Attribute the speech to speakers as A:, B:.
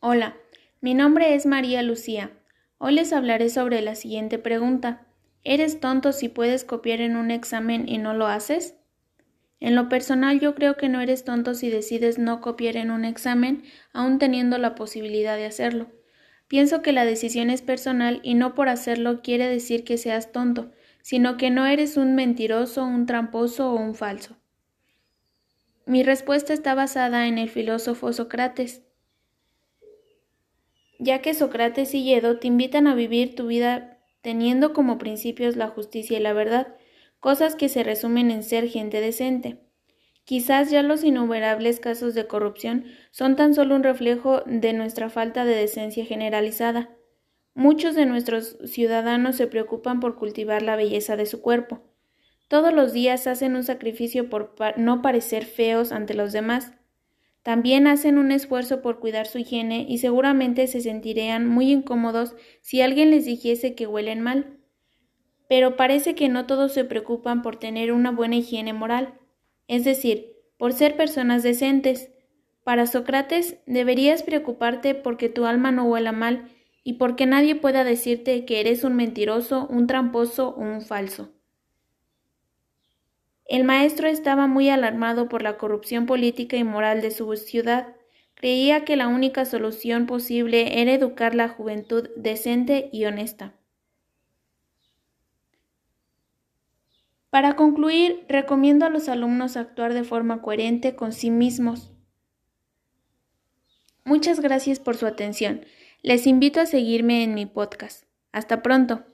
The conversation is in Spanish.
A: Hola, mi nombre es María Lucía. Hoy les hablaré sobre la siguiente pregunta. ¿Eres tonto si puedes copiar en un examen y no lo haces? En lo personal yo creo que no eres tonto si decides no copiar en un examen aún teniendo la posibilidad de hacerlo. Pienso que la decisión es personal y no por hacerlo quiere decir que seas tonto, sino que no eres un mentiroso, un tramposo o un falso. Mi respuesta está basada en el filósofo Sócrates, ya que Sócrates y Yedo te invitan a vivir tu vida teniendo como principios la justicia y la verdad, cosas que se resumen en ser gente decente. Quizás ya los innumerables casos de corrupción son tan solo un reflejo de nuestra falta de decencia generalizada. Muchos de nuestros ciudadanos se preocupan por cultivar la belleza de su cuerpo. Todos los días hacen un sacrificio por no parecer feos ante los demás. También hacen un esfuerzo por cuidar su higiene y seguramente se sentirían muy incómodos si alguien les dijese que huelen mal. Pero parece que no todos se preocupan por tener una buena higiene moral, es decir, por ser personas decentes. Para Sócrates deberías preocuparte porque tu alma no huela mal y porque nadie pueda decirte que eres un mentiroso, un tramposo o un falso. El maestro estaba muy alarmado por la corrupción política y moral de su ciudad. Creía que la única solución posible era educar la juventud decente y honesta. Para concluir, recomiendo a los alumnos actuar de forma coherente con sí mismos. Muchas gracias por su atención. Les invito a seguirme en mi podcast. Hasta pronto.